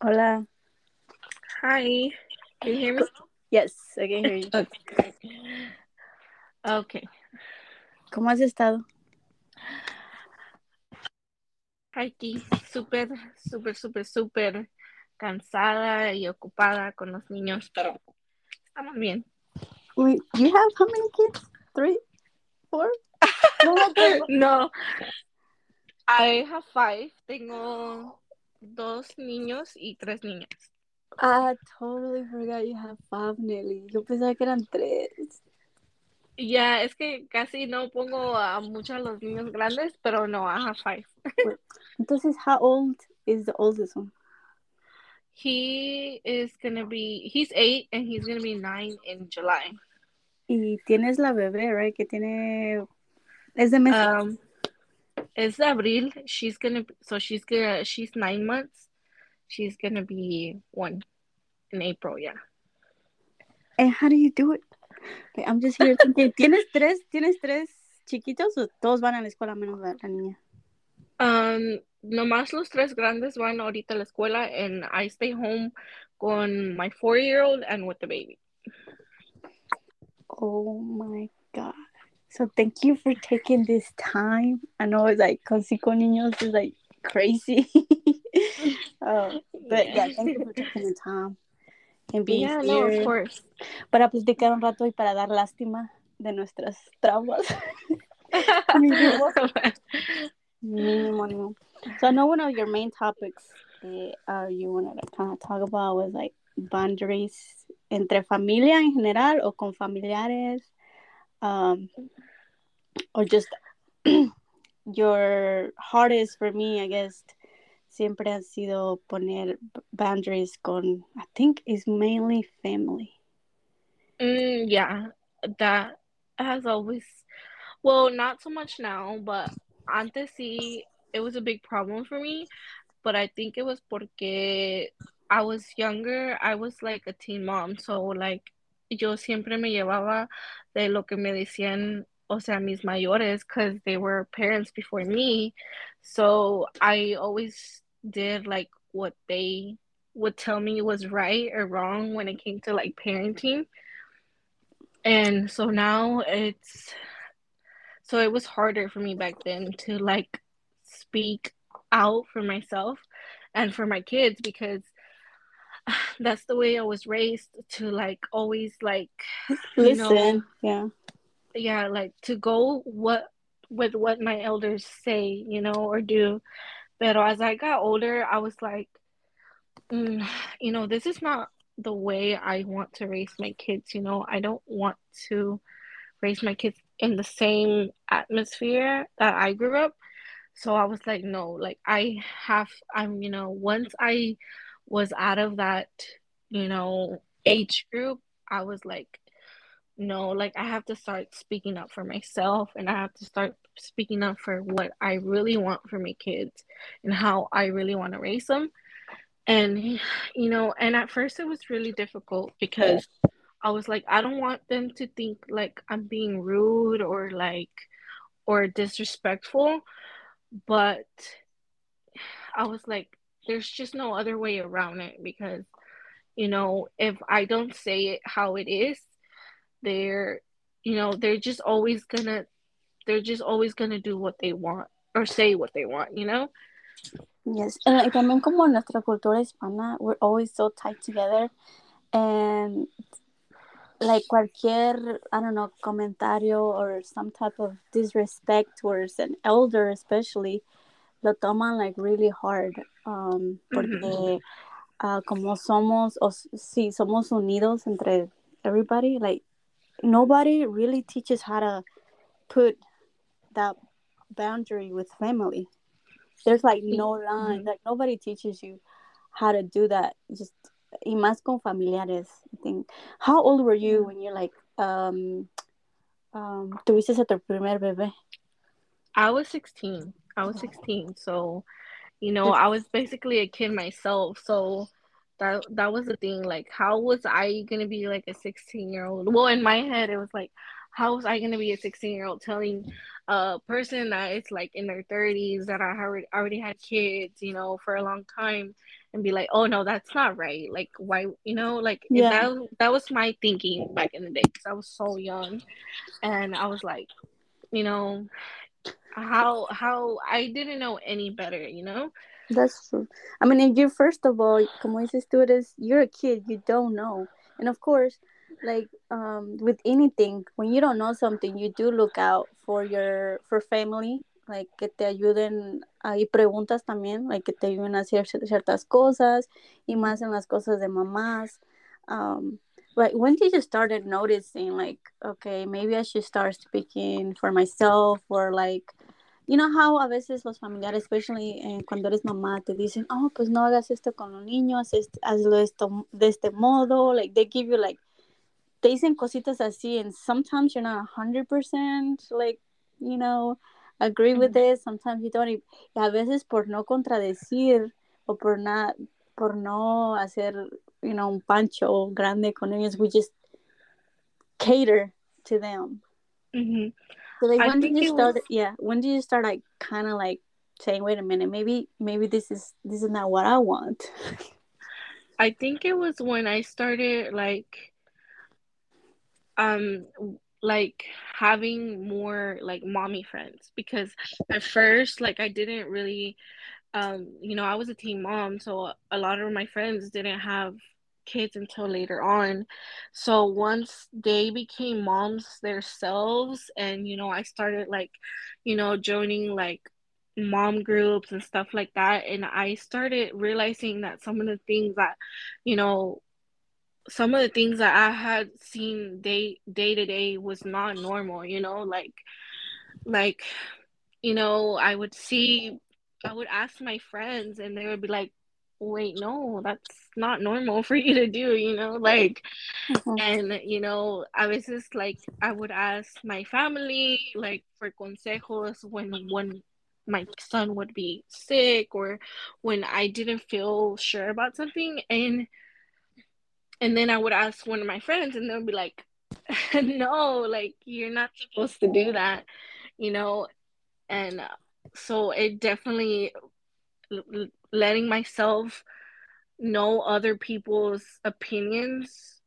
Hola. Hi. Can you hear me? Yes, I can hear you. Okay. Okay. ¿Cómo has estado? Aquí, súper, súper, súper, súper cansada y ocupada con los niños, pero estamos bien. Wait, you have how many kids? Three? Four? No. No. I have five. Tengo dos niños y tres niñas. I totally forgot you have five, Nelly. Yo pensaba que eran tres. Ya, es que casi no pongo a muchos a los niños grandes, pero no, I have five. Entonces, how old is the oldest one? He is gonna be, he's eight and he's gonna be nine in July. Y tienes la bebé, right? Que tiene... Es de meses. Um, de abril. She's gonna, so she's gonna, she's nine months. She's gonna be one in April, yeah. And how do you do it? I'm just here thinking, ¿tienes tres, ¿tienes tres chiquitos o todos van a la escuela menos la, la niña? Um, nomás los tres grandes van ahorita a la escuela and I stay home con my four-year-old and with the baby. Oh my God. So thank you for taking this time. I know it's like con cinco niños is like crazy. uh, but yeah, thank you for taking the time and being Yeah, no, here of course. para platicar un rato y para dar lástima de nuestras traumas. Mínimo. Mínimo. So I know one of your main topics eh, uh, you wanted to kind of talk about was like boundaries entre familia en general o con familiares, um, or just your hardest for me, I guess, siempre ha sido poner boundaries con, I think is mainly family. Mm, yeah, that has always, well, not so much now, but antes sí, it was a big problem for me. But I think it was porque I was younger. I was like a teen mom, so like yo siempre me llevaba de lo que me decían, o sea, mis mayores, because they were parents before me. So I always did like what they would tell me was right or wrong when it came to like parenting. And so now it's so it was harder for me back then to like speak out for myself and for my kids because that's the way I was raised to like always like you know Listen, yeah. yeah like to go what with what my elders say you know or do. But as I got older I was like mm, you know this is not the way I want to raise my kids you know. I don't want to raise my kids in the same atmosphere that I grew up. So I was like no like I have I'm you know once I was out of that you know age group I was like no, like I have to start speaking up for myself and I have to start speaking up for what I really want for my kids and how I really want to raise them. And, you know, and at first it was really difficult because I was like, I don't want them to think like I'm being rude or like, or disrespectful. But I was like, there's just no other way around it because, you know, if I don't say it how it is, they're you know they're just always gonna they're just always gonna do what they want or say what they want you know? Yes, and like, también como nuestra cultura hispana, we're always so tight together, and like cualquier, I don't know, comentario or some type of disrespect towards an elder, especially, lo toman like really hard, um, porque uh, como somos, o sí, somos unidos entre everybody, like nobody really teaches how to put that boundary with family. There's like no line. Like nobody teaches you how to do that. Just y más con familiares. I think. How old were you when you're like um um tuviste a tu primer bebé? I was 16 I was mm-hmm. 16 so you know I was basically a kid myself so that that was the thing like how was I gonna be like a 16 year old well in my head it was like how was I gonna be a 16 year old telling a person that it's like in their 30s that I already already had kids, you know, for a long time, and be like, oh no, that's not right. Like why, you know, like yeah. that that was my thinking back in the day because I was so young, and I was like, you know, how how I didn't know any better, you know. That's true. I mean, if you first of all, como dices tú, eres, you're a kid, you don't know, and of course, like um with anything, when you don't know something, you do look out for your for family, like que te ayuden, hay preguntas también, like que te ayuden a hacer ciertas cosas y más en las cosas de mamás. Um, like when did you started noticing like okay maybe I should start speaking for myself or like you know how a veces los familiares, especially eh, cuando eres mamá, te dicen, oh, pues no hagas esto con los niños, hazlo esto de este modo, like they give you like, te dicen cositas así, and sometimes you're not 100% like, you know, agree with it, sometimes you don't, y a veces por no contradecir o por, na, por no hacer, you know, un pancho grande con ellos, we just cater to them. Mm-hmm. So like when did you start was... yeah, when did you start like kinda like saying, wait a minute, maybe maybe this is this is not what I want. I think it was when I started like um like having more like mommy friends because at first like I didn't really um you know I was a teen mom so a lot of my friends didn't have kids until later on. So once they became moms themselves, and you know, I started like, you know, joining like mom groups and stuff like that, and I started realizing that some of the things that, you know, some of the things that I had seen day day to day was not normal. You know, like, like, you know, I would see I would ask my friends and they would be like, wait, no, that's not normal for you to do, you know, like, mm-hmm. and, you know, I was just like, I would ask my family, like, for consejos when, when my son would be sick or when I didn't feel sure about something. And, and then I would ask one of my friends and they'll be like, no, like, you're not supposed to do that, you know, and so it definitely letting myself know other people's opinions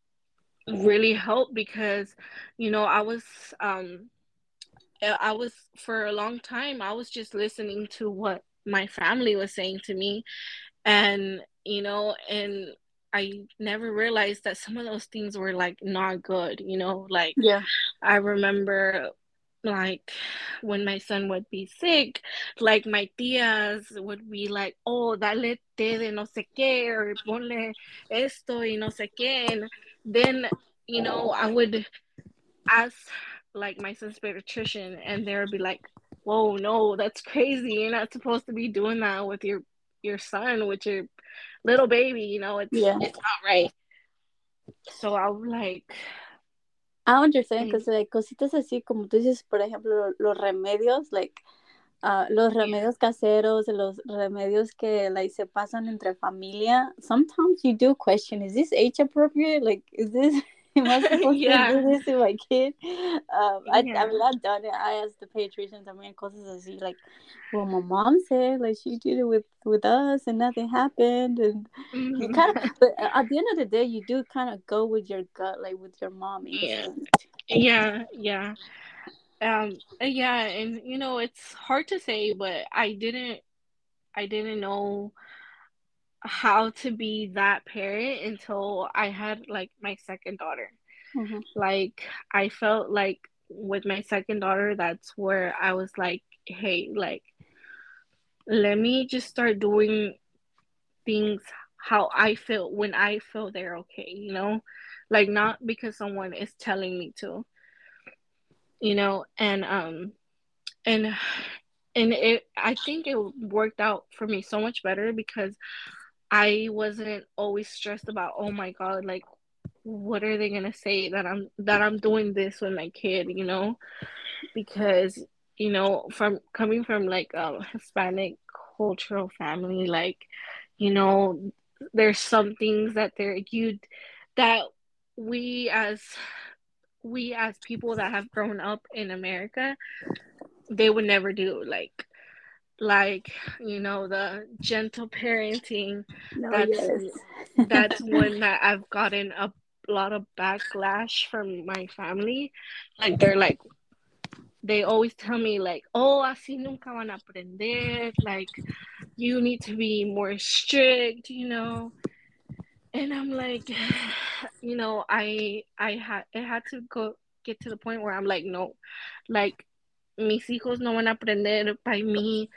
really helped because you know I was um I was for a long time I was just listening to what my family was saying to me and you know and I never realized that some of those things were like not good, you know, like yeah. I remember like when my son would be sick, like my tías would be like, oh, dale té de no sé qué, or ponle esto y no sé qué. And then, you know, I would ask like my son's pediatrician, and they would be like, whoa, no, that's crazy. You're not supposed to be doing that with your your son, with your little baby, you know, it's yeah. it's not right. So I was like, I understand, because like cositas así como tú dices, por ejemplo, los remedios, like uh, los remedios caseros, los remedios que like se pasan entre familia. Sometimes you do question, is this age appropriate? Like, is this am I supposed yeah. to do this to my kid? Um, I, yeah. I've not done it. I asked the pediatricians, I mean, cosas así, like, well, my mom said, like, she did it with, with us and nothing happened. And mm-hmm. you kind of, but at the end of the day, you do kind of go with your gut, like with your mom. Yeah. Yeah. Yeah. Um, yeah. And, you know, it's hard to say, but I didn't, I didn't know how to be that parent until I had like my second daughter. Mm-hmm. Like I felt like with my second daughter, that's where I was like, hey, like let me just start doing things how I feel when I feel they're okay, you know? Like not because someone is telling me to. You know, and um and and it I think it worked out for me so much better because I wasn't always stressed about, oh my god, like what are they gonna say that I'm that I'm doing this with my kid, you know? Because, you know, from coming from like a Hispanic cultural family, like, you know, there's some things that they're you that we as we as people that have grown up in America, they would never do like like you know the gentle parenting no, that's yes. that's one that i've gotten a lot of backlash from my family. Like they're like they always tell me like oh así nunca van a aprender. Like you need to be more strict you know? And i'm like you know i i had it had to go get to the point where i'm like no. Like mis hijos no van a aprender by me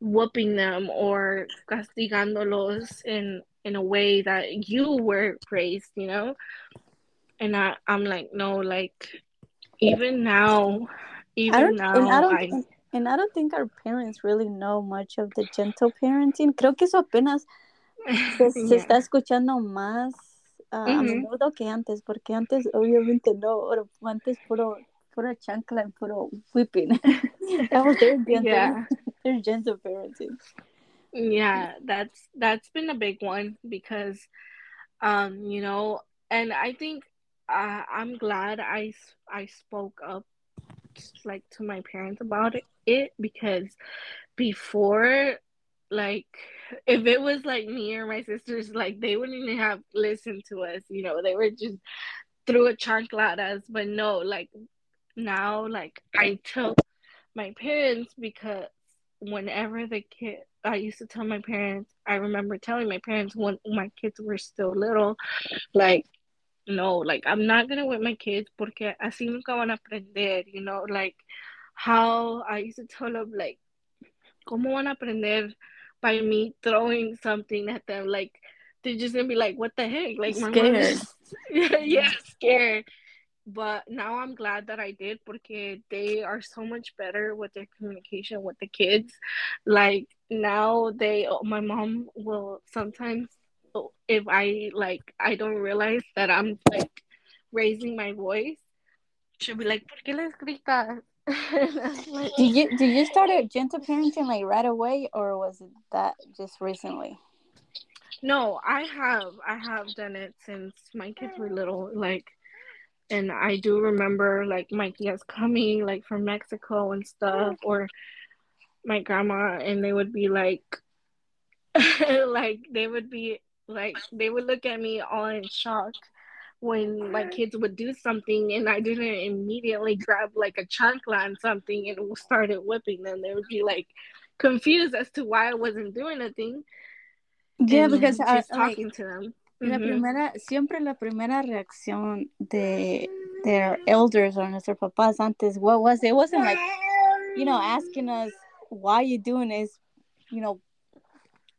whooping them or castigándolos in in a way that you were raised, you know? And I, I'm like, no, like even now, even now, and I don't, I, think, and I don't think our parents really know much of the gentle parenting. Creo que eso apenas se, yeah. se está escuchando más uh, mm-hmm. a menudo que antes, porque antes obviamente no, antes puro puro chancla and puro whipping. that was their gentle, yeah. their gentle parenting. Yeah, that's that's been a big one because, um, you know, and I think uh, I'm glad I I spoke up like to my parents about it, it because before like if it was like me or my sisters like they wouldn't even have listened to us you know they were just threw a chancla at us but no like now like I tell my parents because whenever the kid I used to tell my parents I remember telling my parents when my kids were still little like no like I'm not gonna whip my kids porque así nunca van a aprender you know like how I used to tell them like cómo van a aprender by me throwing something at them? Like they're just gonna be like what the heck? Like my scared. Yeah, yeah scared but now I'm glad that I did because they are so much better with their communication with the kids. Like now they oh, my mom will sometimes oh, if I like I don't realize that I'm like raising my voice, she'll be like, ¿Por qué les gritas? like, did you did you start a gentle parenting like right away or was it that just recently? No, I have I have done it since my kids were little. Like and I do remember like my tias coming like from Mexico and stuff, or my grandma, and they would be like, like they would be like they would look at me all in shock when my kids would do something and I didn't immediately grab like a chancla and something and started whipping them. They would be like confused as to why I wasn't doing a thing. Yeah, because I was talking like, to them. La primera, siempre la primera reacción de their elders or nuestros papás antes, what was it? wasn't like, you know, asking us why you doing this, you know,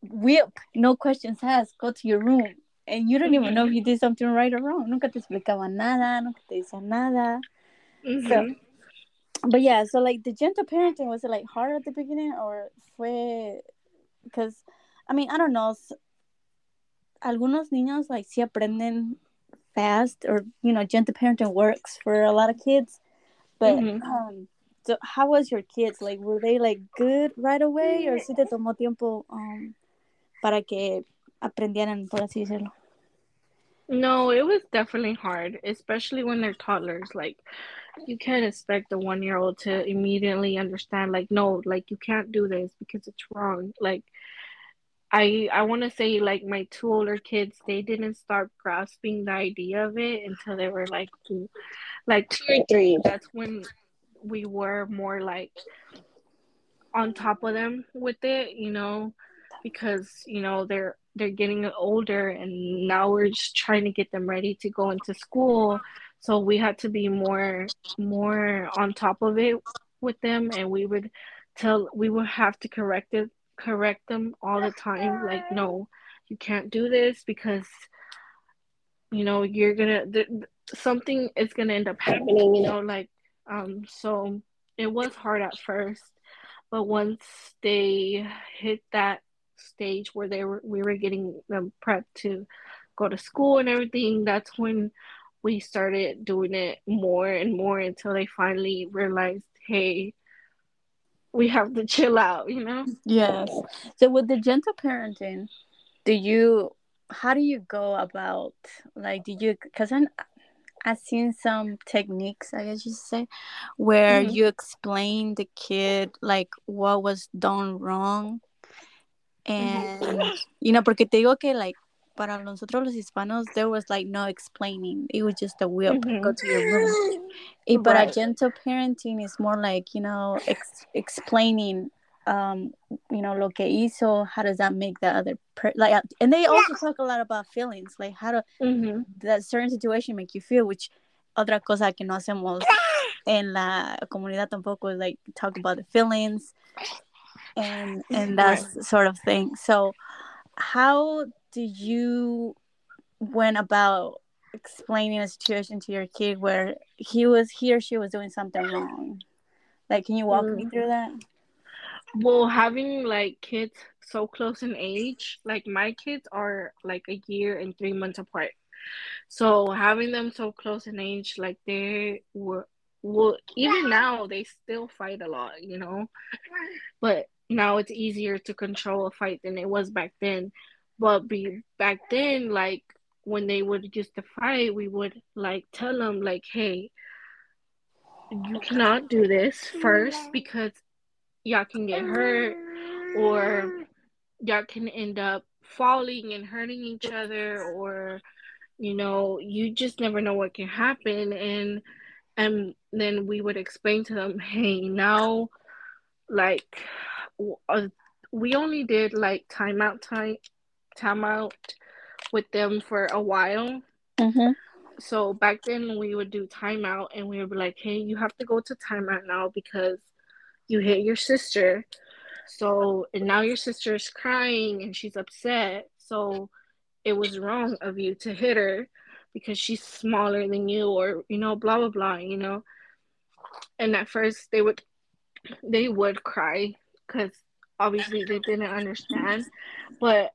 whip, no questions asked, go to your room. And you don't even know if you did something right or wrong. Nunca te explicaban nada, nunca te decían nada. So, but yeah, so like the gentle parenting, was it like hard at the beginning or fue, because, I mean, I don't know, algunos niños like sí aprenden fast or you know gentle parenting works for a lot of kids but mm-hmm. um so how was your kids like were they like good right away or si te tomó tiempo um para que aprendieran por así decirlo no it was definitely hard especially when they're toddlers like you can't expect a one year old to immediately understand like no like you can't do this because it's wrong like I I want to say like my two older kids they didn't start grasping the idea of it until they were like two, like two or three. That's when we were more like on top of them with it, you know, because you know they're they're getting older and now we're just trying to get them ready to go into school. So we had to be more more on top of it with them and we would tell we would have to correct it correct them all the time like no you can't do this because you know you're gonna th- something is gonna end up happening you know like um so it was hard at first but once they hit that stage where they were we were getting them prepped to go to school and everything that's when we started doing it more and more until they finally realized hey we have to chill out, you know? Yes. So with the gentle parenting, do you how do you go about like do you because I've seen some techniques, I guess you say, where Mhm. you explain the kid like what was done wrong. And you know, porque te digo que like para nosotros los hispanos there was like no explaining. It was just a whip, go Mhm. to your room. Y para Right. gentle parenting is more like, you know, ex- explaining um you know lo que hizo how does that make the other per- like uh, and they also talk a lot about feelings like how to Mhm. that certain situation make you feel which otra cosa que no hacemos en la comunidad tampoco is like talk about the feelings and and that sort of thing so how do you went about explaining a situation to your kid where he was he or she was doing something wrong like can you walk me Mm. through that Well, having like kids so close in age, like my kids are like a year and three months apart. So having them so close in age, like they were, well, even now they still fight a lot, you know. But now it's easier to control a fight than it was back then. But be back then, like when they would used to fight, we would like tell them like, hey, you cannot do this first because y'all can get hurt or y'all can end up falling and hurting each other or you know you just never know what can happen and and then we would explain to them hey now like uh, we only did like timeout time timeout with them for a while. Mm-hmm. so back then we would do timeout and we would be like hey you have to go to timeout now because you hit your sister. So and now your sister's crying and she's upset. So it was wrong of you to hit her because she's smaller than you or you know blah blah blah you know? And at first they would they would cry because obviously they didn't understand but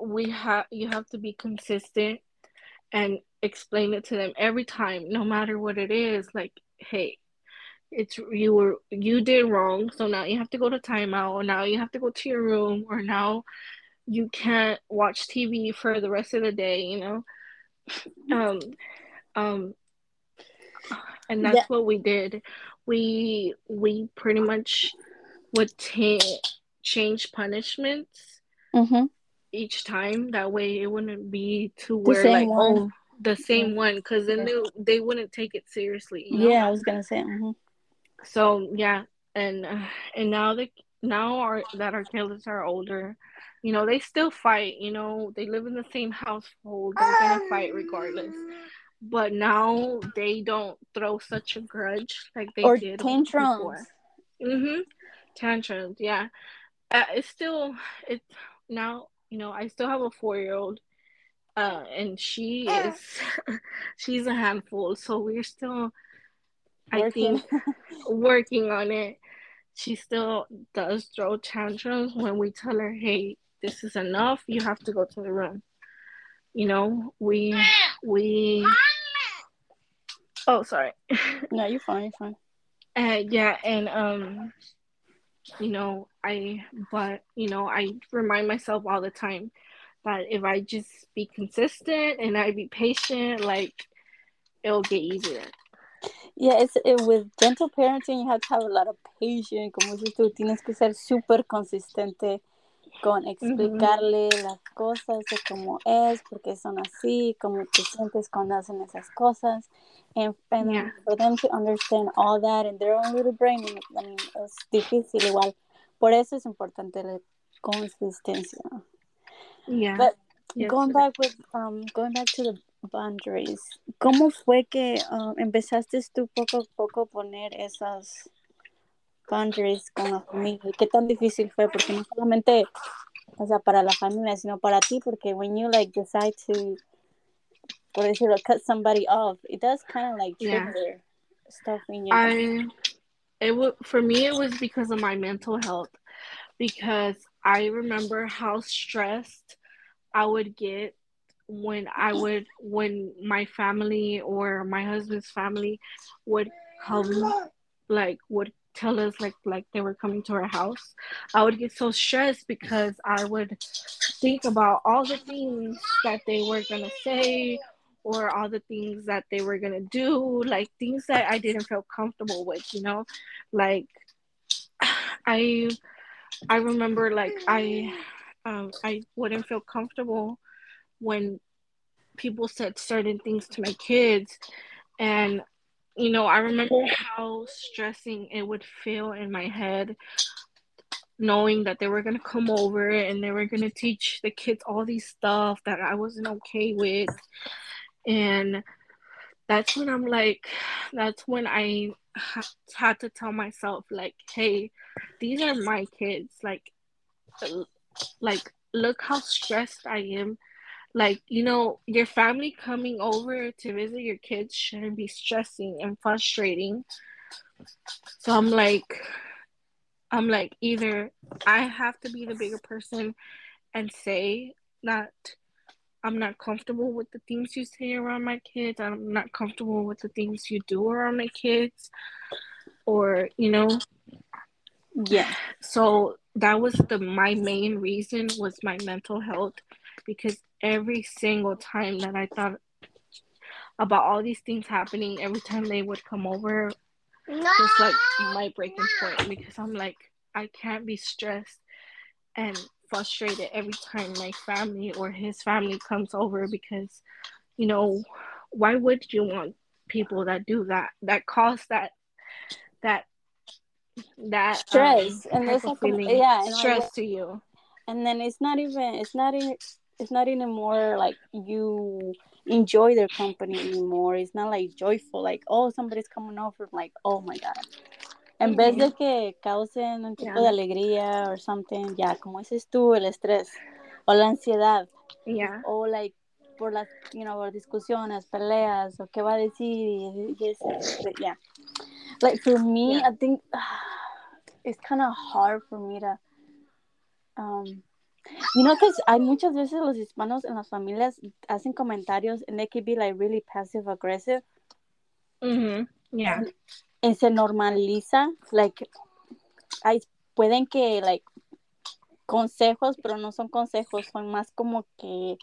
we have you have to be consistent and explain it to them every time no matter what it is like hey it's you were you did wrong so now you have to go to timeout or now you have to go to your room or now you can't watch tv for the rest of the day you know um um and that's Yeah. what we did we we pretty much would ta- change punishments Mm-hmm. each time that way it wouldn't be to The where same like one. oh the same one because then they, they wouldn't take it seriously you know? yeah i was gonna say mm-hmm. so yeah and uh, and now that now our that our kids are older you know they still fight you know they live in the same household they're gonna fight regardless but now they don't throw such a grudge like they or did tantrums before mm-hmm tantrums yeah. Uh, it's still it's now you know i still have a four-year-old uh and she is she's a handful so we're still i think working on it. She still does throw tantrums when we tell her hey this is enough. You have to go to the room. You know we we oh sorry. No you're fine you're fine. Uh, yeah and um you know i but you know i remind myself all the time that if i just be consistent and i be patient like it'll get easier Yeah, it's it, with gentle parenting you have to have a lot of patience. Como dices tú, tienes que ser súper consistente con explicarle las cosas de cómo es, porque son así, cómo te sientes cuando hacen esas cosas. And, and Yeah. for them to understand all that in their own little brain, I mean, es difícil igual. Por eso es importante la consistencia. yeah But Yes, going back with um going back to the boundaries, ¿cómo fue que um, empezaste tú poco a poco poner esas boundaries con la familia? ¿Qué tan difícil fue? Porque no solamente, o sea, para la familia, sino para ti, porque when you like decide to, por decirlo, cut somebody off, it does kind of like Yeah. trigger stuff in you. I it was for me it was because of my mental health because I remember how stressed I would get when I would when my family or my husband's family would come like would tell us like like they were coming to our house. I would get so stressed because I would think about all the things that they were gonna say or all the things that they were gonna do, like things that I didn't feel comfortable with, you know, like I I remember like I um I wouldn't feel comfortable when people said certain things to my kids and you know I remember how stressing it would feel in my head knowing that they were going to come over and they were going to teach the kids all these stuff that I wasn't okay with. And that's when I'm like that's when I had to tell myself like hey these are my kids. Like like look how stressed I am like you know your family coming over to visit your kids shouldn't be stressing and frustrating so I'm like I'm like either I have to be the bigger person and say that I'm not comfortable with the things you say around my kids. I'm not comfortable with the things you do around my kids. Or, you know. Yeah. So that was the my main reason was my mental health because every single time that I thought about all these things happening, every time they would come over, no! was like my breaking point because I'm like, I can't be stressed and frustrated every time my family or his family comes over because, you know, why would you want people that do that, that cause that, that, that stress um, and there's like feeling yeah stress like, to you. And then it's not even, it's not even, it's not anymore like you enjoy their company anymore. It's not like joyful, like oh somebody's coming over, like oh my god. En vez de que causen un tipo yeah. de alegría or something, ya, yeah, como dices tú, el estrés o la ansiedad. Yeah. O like por las, you know, por discusiones, peleas, o qué va a decir, y, yeah. Like for me. I think uh, it's kind of hard for me to, um, you know, because hay muchas veces los hispanos en las familias hacen comentarios and they can be like really passive aggressive. Mm-hmm. Yeah. And, y se normaliza, like, hay, pueden que, like, consejos, pero no son consejos, son más como que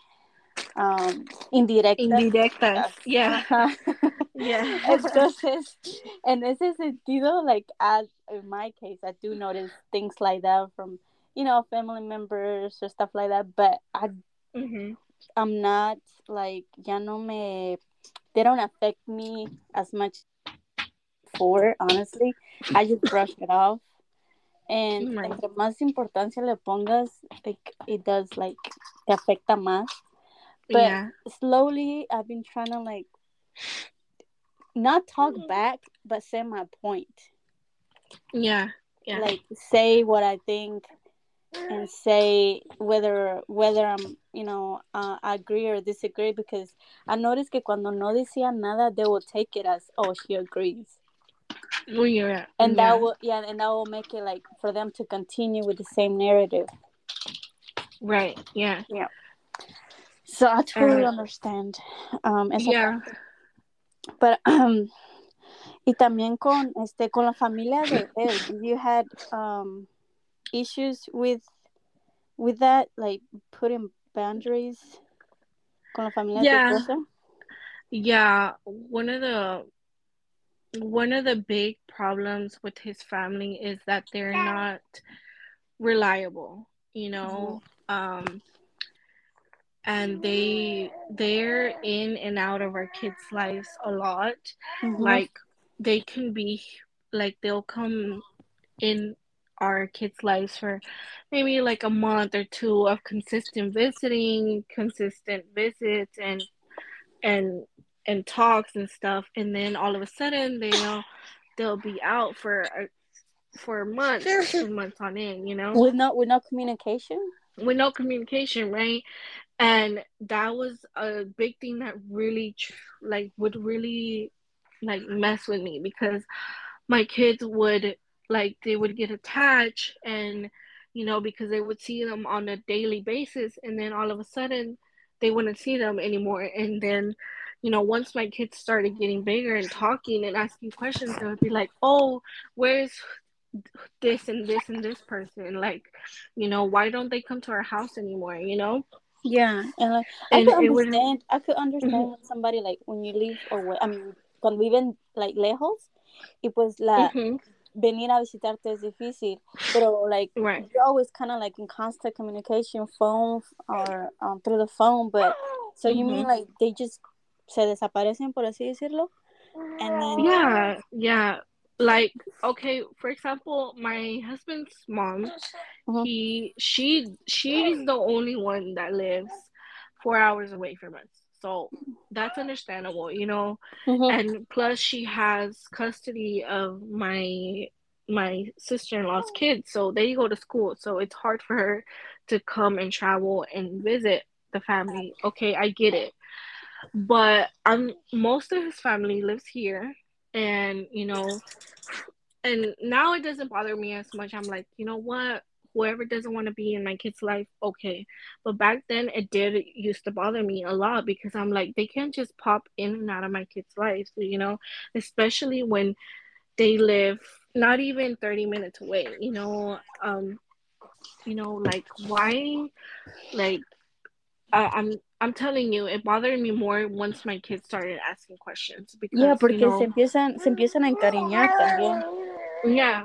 um, indirectas. Indirectas, yeah. yeah. Entonces, en ese sentido, like, as in my case, I do notice things like that from, you know, family members or stuff like that, but I, mm-hmm. I'm not, like, ya no me, they don't affect me as much For honestly. I just brush it off. And right. entre más importancia le pongas, like, it does, like, te afecta más. But yeah. slowly, I've been trying to, like, not talk back, but say my point. Yeah. Yeah. Like, say what I think and say whether whether I'm you know uh, agree or disagree because I noticed que cuando no decía nada they will take it as oh she agrees well, yeah. And yeah. that will yeah, and that will make it like for them to continue with the same narrative. Right. Yeah. Yeah. So I totally uh, understand. Um, yeah. But um, y también con este con la familia de él, you had um issues with with that, like putting boundaries con la familia yeah. Yeah, one of the one of the big problems with his family is that they're not reliable you know mm-hmm. um and they they're in and out of our kids lives a lot mm-hmm. like they can be like they'll come in our kids lives for maybe like a month or two of consistent visiting consistent visits and and and talks and stuff. And then all of a sudden they'll they'll be out for a, for months and months on end you know? With no with no communication? With no communication right? And that was a big thing that really like would really like mess with me because my kids would like they would get attached and you know because they would see them on a daily basis and then all of a sudden they wouldn't see them anymore and then you know, once my kids started getting bigger and talking and asking questions, they would be like, "Oh, where's this and this and this person? Like, you know, why don't they come to our house anymore? You know?" Yeah, and like And I could it understand. I could understand Mhm. when somebody like when you leave or when, I mean cuando viven like lejos y pues la Mhm. Venir a visitarte es difícil, pero like Right. you're always kind of like in constant communication, phone or um, through the phone. But so you mean Mhm. like they just se desaparecen por así decirlo, and then Yeah, yeah. Like, okay, for example, my husband's mom, Mhm. he she she's the only one that lives four hours away from us. So that's understandable, you know. Mhm. And plus she has custody of my my sister-in-law's kids, so they go to school, so it's hard for her to come and travel and visit the family. Okay, I get it. But um most of his family lives here and you know and now it doesn't bother me as much. I'm like, you know what? Whoever doesn't want to be in my kid's life, okay. But back then it did used to bother me a lot because I'm like, they can't just pop in and out of my kids' lives, you know, especially when they live not even 30 minutes away, you know. Um, you know, like why like I, I'm I'm telling you, it bothered me more once my kids started asking questions because yeah, porque you know, se empiezan se empiezan a encariñar también. yeah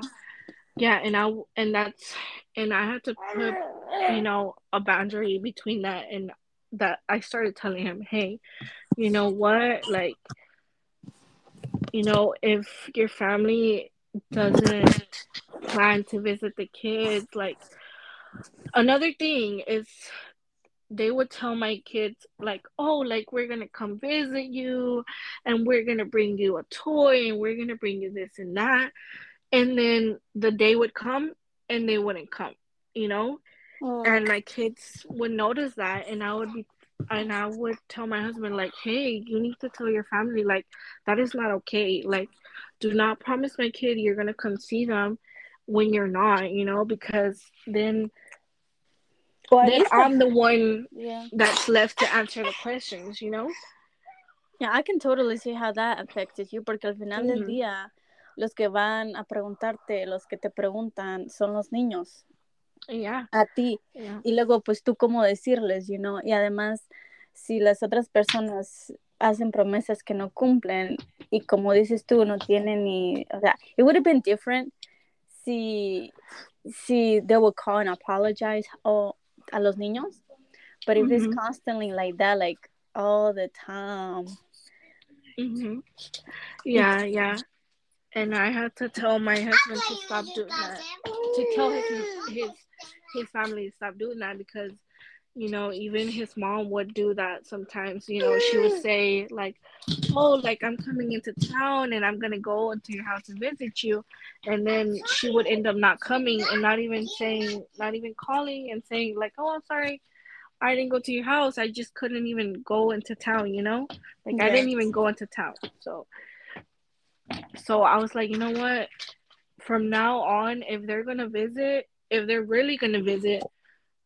yeah and i and that's and i had to put you know a boundary between that and that i started telling him hey you know what? Like you know if your family doesn't plan to visit the kids like another thing is they would tell my kids like oh like we're gonna come visit you and we're gonna bring you a toy and we're gonna bring you this and that and then the day would come and they wouldn't come you know Mm. and my kids would notice that and i would be and i would tell my husband like hey you need to tell your family like that is not okay like do not promise my kid you're gonna come see them when you're not you know because then Well, then i'm the one yeah. that's left to answer the questions you know Yeah, I can totally see how that affected you, porque al final del Mhm. día, los que van a preguntarte, los que te preguntan, son los niños, yeah a ti. yeah Y luego, pues tú cómo decirles, you know? Y además, si las otras personas hacen promesas que no cumplen, y como dices tú, no tienen ni, o sea, it would have been different si, si they would call and apologize o, a los niños. But if it's Mhm. constantly like that, like all the time, hmm Yeah, yeah. And I had to tell my husband to stop doing that. To tell his his his family to stop doing that because you know even his mom would do that sometimes. You know she would say like, "Oh, like I'm coming into town and I'm gonna go into your house and visit you," and then she would end up not coming and not even saying, not even calling and saying like, "Oh, I'm sorry." I didn't go to your house. I just couldn't even go into town, you know? Like I didn't even go into town. So so I was like, you know what? From now on, if they're gonna visit, if they're really gonna visit,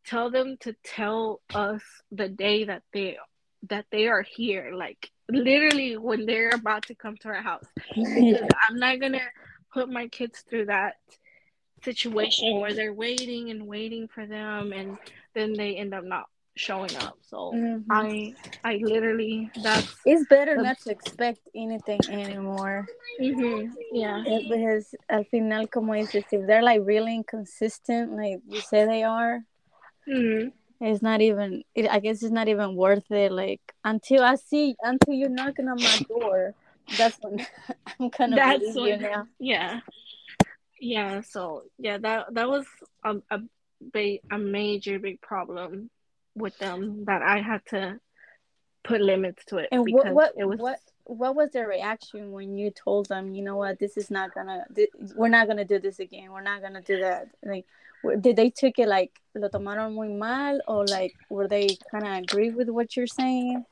tell them to tell us the day that they that they are here. Like literally when they're about to come to our house. Because I'm not gonna put my kids through that situation where they're waiting and waiting for them and then they end up not showing up. So Mhm. I I literally that's It's better the- not to expect anything anymore. mhm, yeah. Eh, Because al final, como dices, if they're like really inconsistent, like you say they are, Mhm. it's not even, it, I guess it's not even worth it. Like, until I see, until you're knocking on my door, that's when I'm gonna That's believe you now. Yeah. Yeah, so yeah, that that was a a big a major big problem with them that I had to put limits to it And what, what, it was what, what was their reaction when you told them, you know what, this is not gonna, thi- we're not gonna do this again. We're not gonna do that. Like, w- did they took it like lo tomaron muy mal, or like were they kind of agree with what you're saying?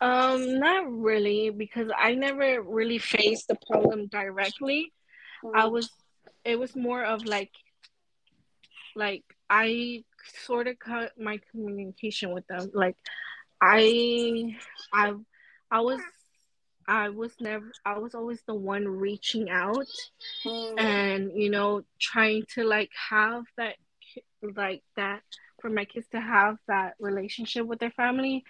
um not really because I never really faced the problem directly. I was it was more of like like I sort of cut my communication with them. Like I I I was I was never I was always the one reaching out Mm. and you know trying to like have that like that for my kids to have that relationship with their family,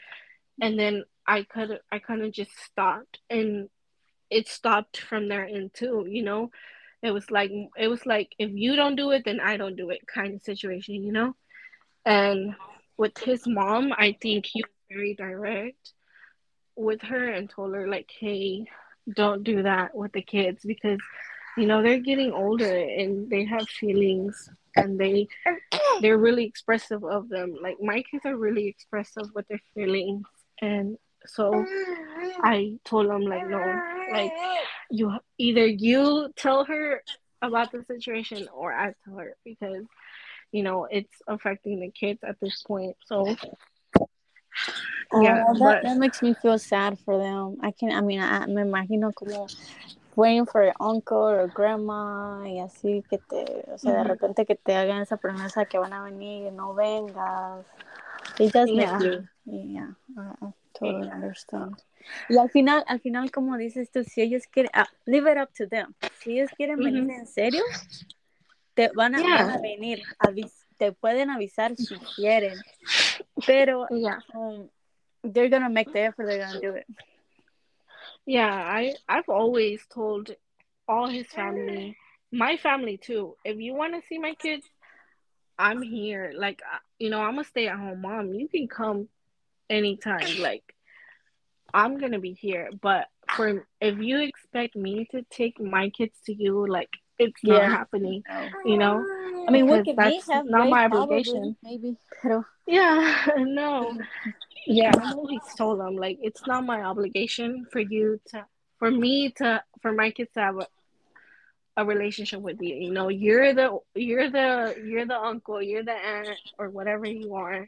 and then I could I kind of just stopped, and it stopped from there in too. You know, it was like it was like if you don't do it, then I don't do it kind of situation. You know, and with his mom, I think he was very direct with her and told her like, hey, don't do that with the kids because you know they're getting older and they have feelings and they they're really expressive of them. Like my kids are really expressive with their feelings. And so i told them like no like you either you tell her about the situation or i tell her because you know it's affecting the kids at this point so yeah, oh, that, but, that makes me feel sad for them. I can, I mean, I, me imagino como waiting for your uncle or grandma y así que te, o sea, de repente que te hagan esa promesa que van a venir y no vengas. It does yeah. make you, yeah, I, I totally yeah. understand. Y al final, al final, como dices tú, si ellos quieren, uh, leave it up to them. Si ellos quieren mm-hmm. venir en serio, te van a, yeah. van a venir, avis, te pueden avisar si quieren, pero yeah. um, they're gonna make the effort, they're gonna do it. Yeah, I I've always told all his family, my family too. If you want to see my kids, I'm here. Like uh, you know, I'm a stay at home mom. You can come anytime. Like I'm gonna be here. But for if you expect me to take my kids to you, like it's yeah. not happening. You know. I mean, what could we have not my obligation. Maybe. Yeah. No. Yeah, I always told them like it's not my obligation for you to, for me to, for my kids to have a, a relationship with you. You know, you're the, you're the, you're the uncle, you're the aunt, or whatever you are.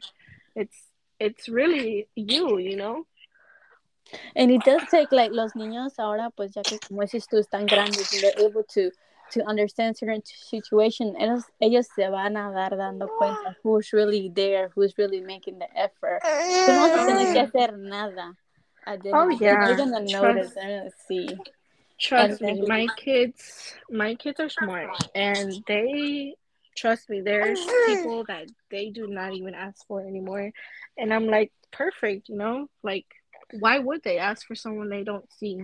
It's, it's really you. You know. And it does take like los niños ahora, pues ya que como dices tú están grandes, they're able to to understand certain situation, ellos, ellos se van a dar dando cuenta who's really there, who's really making the effort. Tú no vas a tener que hacer nada. Oh yeah, they're gonna notice. They're gonna see. Trust me, my kids, my kids are smart, and they trust me. There's people that they do not even ask for anymore, and I'm like, perfect, you know, like why would they ask for someone they don't see?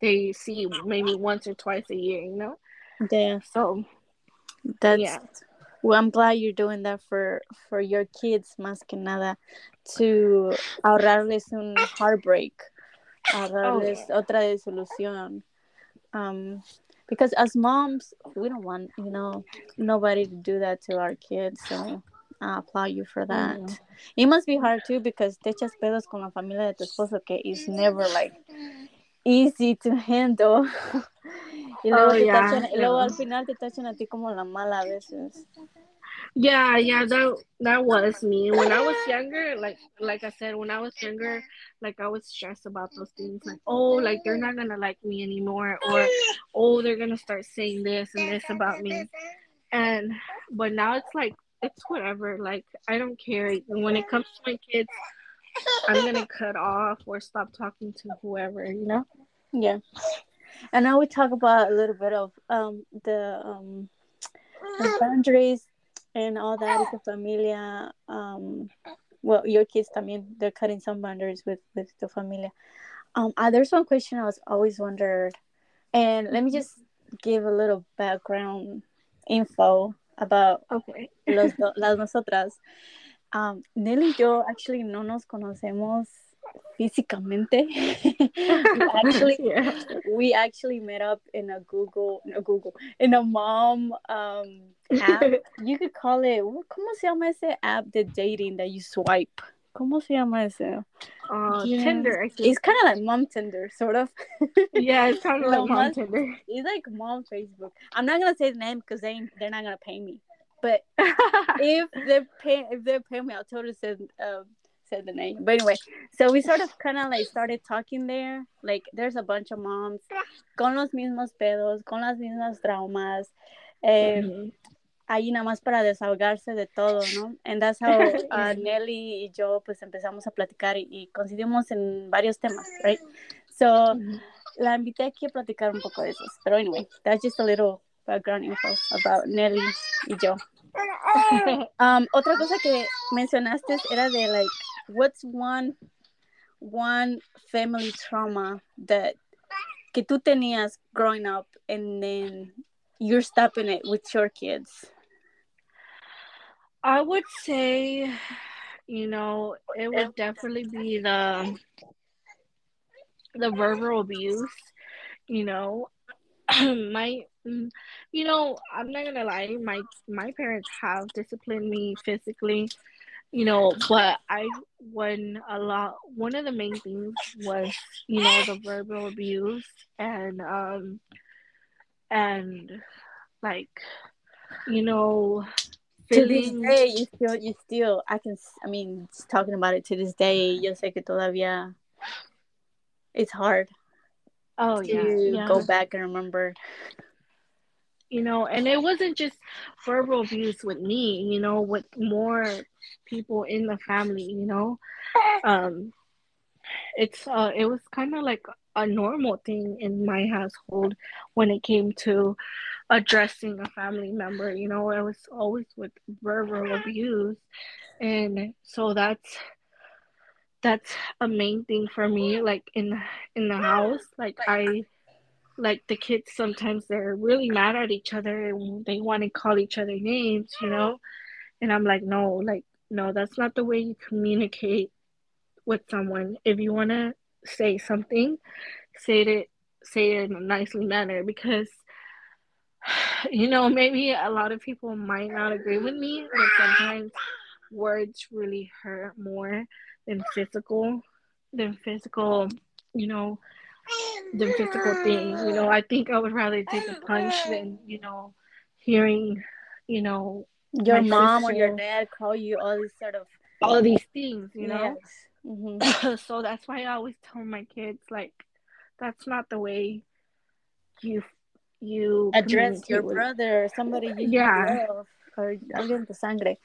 They see maybe once or twice a year, you know. Yeah. So that's yeah. Well, I'm glad you're doing that for for your kids, más que nada, to ahorrarles un heartbreak, ahorrarles oh, yeah. otra desilusión. Um, because as moms, we don't want you know nobody to do that to our kids. So I applaud you for that. Mm-hmm. It must be hard too because te echas pedos con la familia de tu esposo que is never like easy to handle. y luego, oh, yeah, tachan, yeah. luego al final te tachan a ti como la mala a veces. Yeah, yeah, that that was me. When I was younger, like like I said, when I was younger, like I was stressed about those things. Like, oh, like they're not gonna like me anymore, or oh, they're gonna start saying this and this about me. And but now it's like it's whatever. Like I don't care. When it comes to my kids, I'm gonna cut off or stop talking to whoever, you know? Yeah. And now we talk about a little bit of um the um the boundaries and all that with the familia. Um well your kids I mean they're cutting some boundaries with with the familia. Um uh, there's one question I was always wondered and let me just give a little background info about okay. los las nosotras. Um, Nelly y yo actually no nos conocemos físicamente. we actually yeah. we actually met up in a Google a Google in a mom um app. you could call it ¿cómo se llama ese app de dating that you swipe? ¿Cómo se llama ese? Uh, yeah. Tinder. It's kind of like mom Tinder, sort of. yeah, it's kind of like mom Tinder. It's like mom Facebook. I'm not gonna say the name because they they're not gonna pay me. But if they're pay if they're paying me, I'll totally say um say the name. But anyway, so we sort of kind of like started talking there. Like there's a bunch of moms con los mismos pedos, con las mismas traumas. Eh. Ahí nada más para desahogarse de todo, ¿no? And that's how uh, Nelly y yo pues empezamos a platicar y, y coincidimos en varios temas, right? So la invité aquí a platicar un poco de esos. Pero anyway, that's just a little background info about Nelly y yo. um, otra cosa que mencionaste era de like, what's one one family trauma that que tú tenías growing up and then you're stopping it with your kids? I would say, you know, it would definitely be the the verbal abuse. You know, my you know, I'm not gonna lie, my my parents have disciplined me physically, you know, but I when a lot one of the main things was, you know, the verbal abuse and um and like you know to this day you still you still I can I mean talking about it to this day yo sé que todavía it's hard oh to yeah, yeah. go back and remember you know and it wasn't just verbal abuse with me you know with more people in the family you know? Um it's uh it was kind of like a normal thing in my household when it came to addressing a family member you know? It was always with verbal abuse. And so that's that's a main thing for me like in in the house. Like i like the kids sometimes they're really mad at each other and they want to call each other names you know? And i'm like no like no that's not the way you communicate with someone. If you want to say something say it say it in a nicely manner because you know maybe a lot of people might not agree with me but sometimes words really hurt more than physical than physical you know than physical things. You know i think i would rather take a punch than you know hearing you know your mom or your dad call you all these sort of all these things you know? Yes. mm-hmm. so that's why i always tell my kids like that's not the way you you address your with. brother or somebody you yeah. love or alguien de sangre.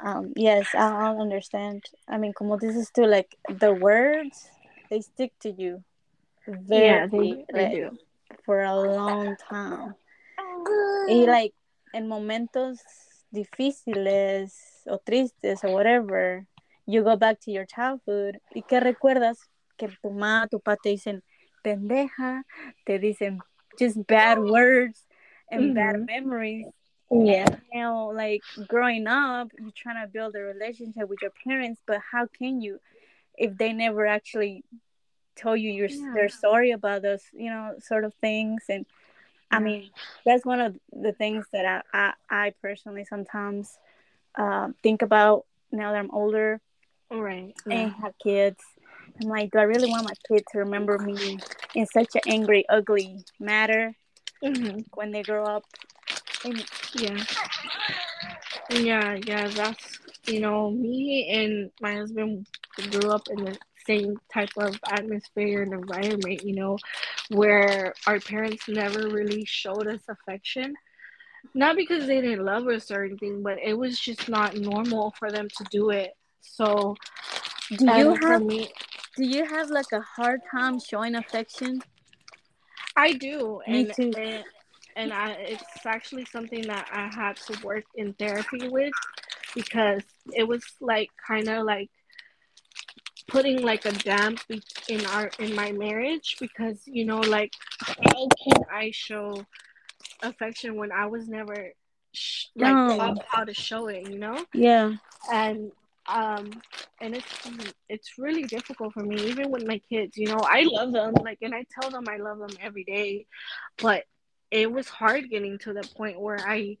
Um yes I, understand. I mean como this is too like the words they stick to you very yeah they, they like, do. for a long time. Y like en momentos difíciles o tristes or whatever you go back to your childhood y que recuerdas que tu mamá tu papá te dicen pendeja te dicen just bad words and Mhm. bad memories yeah you know, like growing up, you're trying to build a relationship with your parents, but how can you if they never actually tell you your Yeah. their story about those, you know, sort of things? And I mean, that's one of the things that I I, I personally sometimes uh, think about now that I'm older right and have kids. I'm like, do I really want my kids to remember me in such an angry, ugly manner hmm when they grow up? And Yeah. Yeah, yeah, that's you know, me and my husband grew up in the same type of atmosphere and environment, you know, where our parents never really showed us affection. Not because they didn't love us or anything, but it was just not normal for them to do it. So, do you have me, do you have like a hard time showing affection? I do, Me and too. and, and I it's actually something that I had to work in therapy with because it was like kind of like putting like a damp in our in my marriage because you know like how can I show affection when I was never sh- like No. taught how to show it, you know, Yeah. and um and it's it's really difficult for me even with my kids you know i love them like and i tell them i love them every day but it was hard getting to the point where i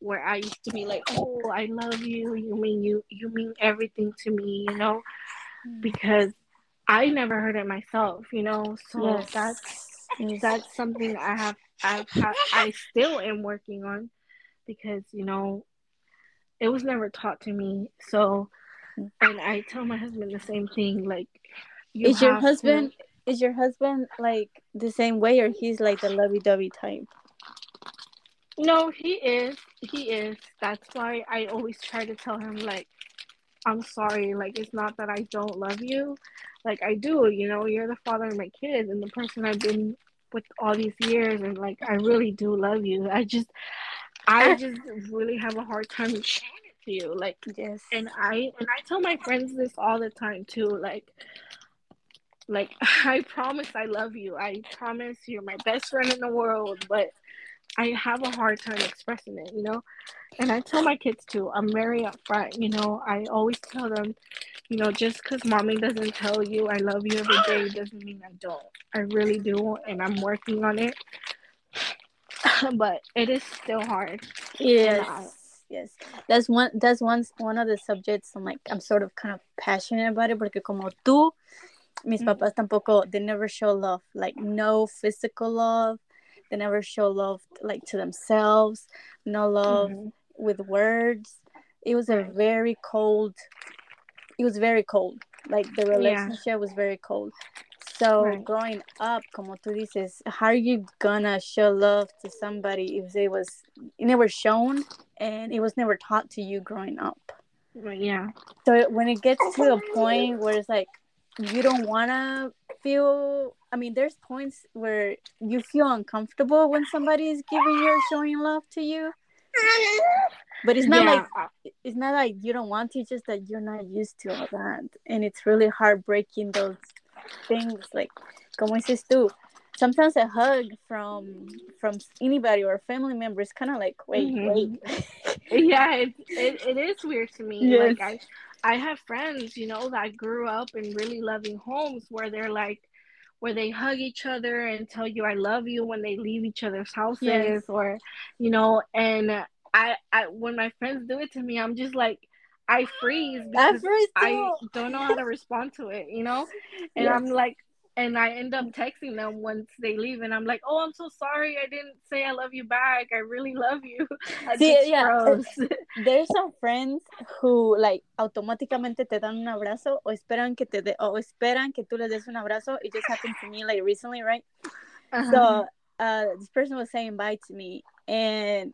where i used to be like oh i love you. You mean you you mean everything to me you know? Mm. Because i never heard it myself you know? So yes. that's Yes. that's something i have i've had i still am working on because you know it was never taught to me. So mm. and i tell my husband the same thing like you is your have to- husband is your husband like the same way or he's like the lovey dovey type? no he is he is that's why i always try to tell him like i'm sorry like it's not that i don't love you like i do you know you're the father of my kids and the person i've been with all these years and like i really do love you i just I just really have a hard time showing it to you. Like yes. and I and I tell my friends this all the time too. Like like I promise I love you. I promise you're my best friend in the world, but I have a hard time expressing it, you know? And I tell my kids too, I'm very upfront, you know. I always tell them, you know, just because mommy doesn't tell you I love you every day doesn't mean I don't. I really do, and I'm working on it. but it is still hard. Yes. Yes. That's one that's one one of the subjects I'm like I'm sort of kind of passionate about it porque como tú mis mm-hmm. papás tampoco they never show love like no physical love they never show love like to themselves no love mm-hmm. with words it was a very cold it was very cold like the relationship yeah. was very cold so right. growing up como tú dices how are you gonna show love to somebody if it was never shown and it was never taught to you growing up yeah so when it gets to a point where it's like you don't want to feel i mean there's points where you feel uncomfortable when somebody is giving you or showing love to you but it's not yeah. like it's not like you don't want to just that you're not used to all that and it's really heartbreaking those things like como dices tú sometimes a hug from from anybody or family member is kind of like wait mm-hmm. wait yeah it, it, it is weird to me yes. like i I have friends, you know, that grew up in really loving homes where they're like, where they hug each other and tell you I love you when they leave each other's houses, yes. or, you know, and I, I, when my friends do it to me, I'm just like, I freeze because I, don't know how to respond to it, you know, and yes. I'm like, and I end up texting them once they leave, and I'm like, "Oh, I'm so sorry, I didn't say I love you back. I really love you." Sí, yeah. There's some friends who like automáticamente te dan un abrazo o esperan que te de, o esperan que tú les des un abrazo. It just happened to me like recently, right? Uh-huh. So uh, this person was saying bye to me, and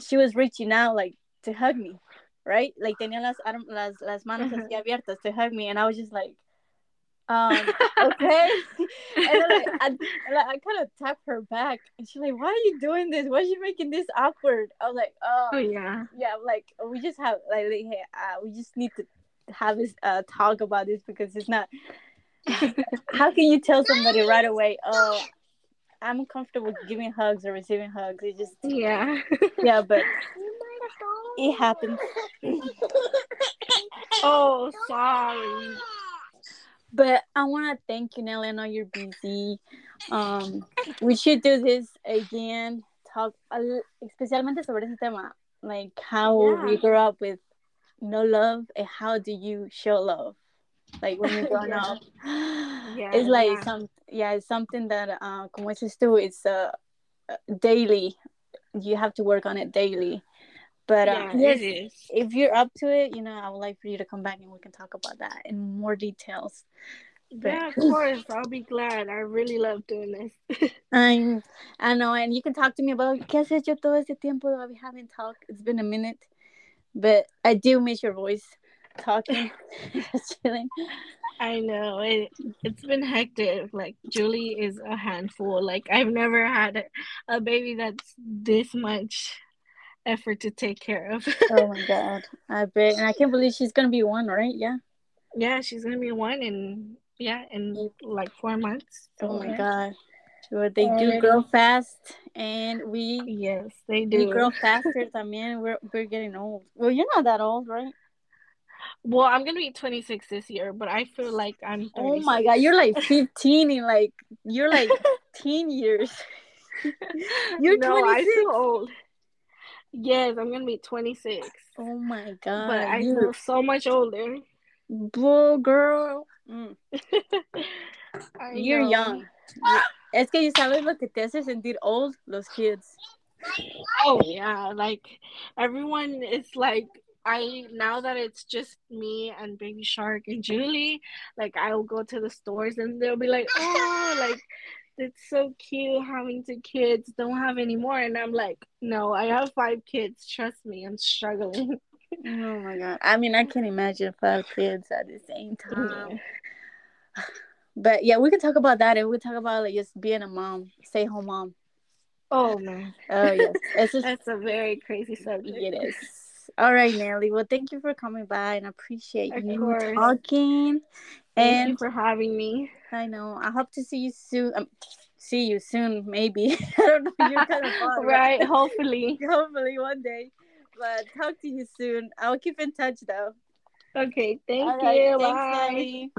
she was reaching out like to hug me, right? Like tenía las las las manos uh-huh. así abiertas to hug me, and I was just like um, okay. and then like, I, like, I kind of tap her back, and she's like, "Why are you doing this? Why are you making this awkward?" I was like, "Oh, oh yeah, yeah." Like we just have like, hey, uh, we just need to have this uh, talk about this because it's not. how can you tell somebody right away? Oh, I'm comfortable giving hugs or receiving hugs. It just yeah, yeah, but it happens. oh, sorry. But I want to thank you, Nelly. I know you're busy. Um, we should do this again. Talk, especialmente sobre ese tema, like how yeah. we grew up with no love, and how do you show love, like when you're growing yeah. up. Yeah, it's like yeah. some, yeah, it's something that, uh, como dices tú, it's uh, daily. You have to work on it daily. But uh, yeah, yes, if you're up to it, you know, I would like for you to come back and we can talk about that in more details. But... Yeah, of course. I'll be glad. I really love doing this. I I know, and you can talk to me about qué has hecho todo ese tiempo that we haven't talked. It's been a minute, but I do miss your voice talking. I know it. It's been hectic. Like Julie is a handful. Like I've never had a baby that's this much effort to take care of. oh my god, I bet, and I can't believe she's gonna be one, right? Yeah. Yeah, she's gonna be one in yeah in like four months. So, oh my yeah. god. Well, they do grow fast, and we yes they do. We grow faster. también we're we're getting old. Well, you're not that old, right? Well, I'm gonna be 26 this year, but I feel like I'm. 36. Oh my god, you're like 15 in like you're like teen years. you're no, 26. I feel old. Yes, I'm gonna be 26. Oh my god! But I you... feel so much older. Bull girl. Mm. You're know. young. Es que you sabes lo que te hace sentir old, los kids. Oh yeah, like everyone is like I now that it's just me and Baby Shark and Julie, like I'll go to the stores and they'll be like, oh, like it's so cute having two kids. Don't have any more. And I'm like, no, I have five kids. Trust me, I'm struggling. Oh my god. I mean, I can't imagine five kids at the same time. Yeah. But yeah, we can talk about that and we talk about like just being a mom, stay home mom. Oh man. Oh yes, it's just, That's a very crazy subject. it is. All right, Nelly. Well, thank you for coming by and I appreciate Of you course. talking. Thank and you for having me. I know I hope to see you soon. Um, see you soon, maybe. I don't know. You're kind of far, right, hopefully. Hopefully one day. But talk to you soon. I'll keep in touch though. Okay, thank All right, you. thanks, Bye. Nelly.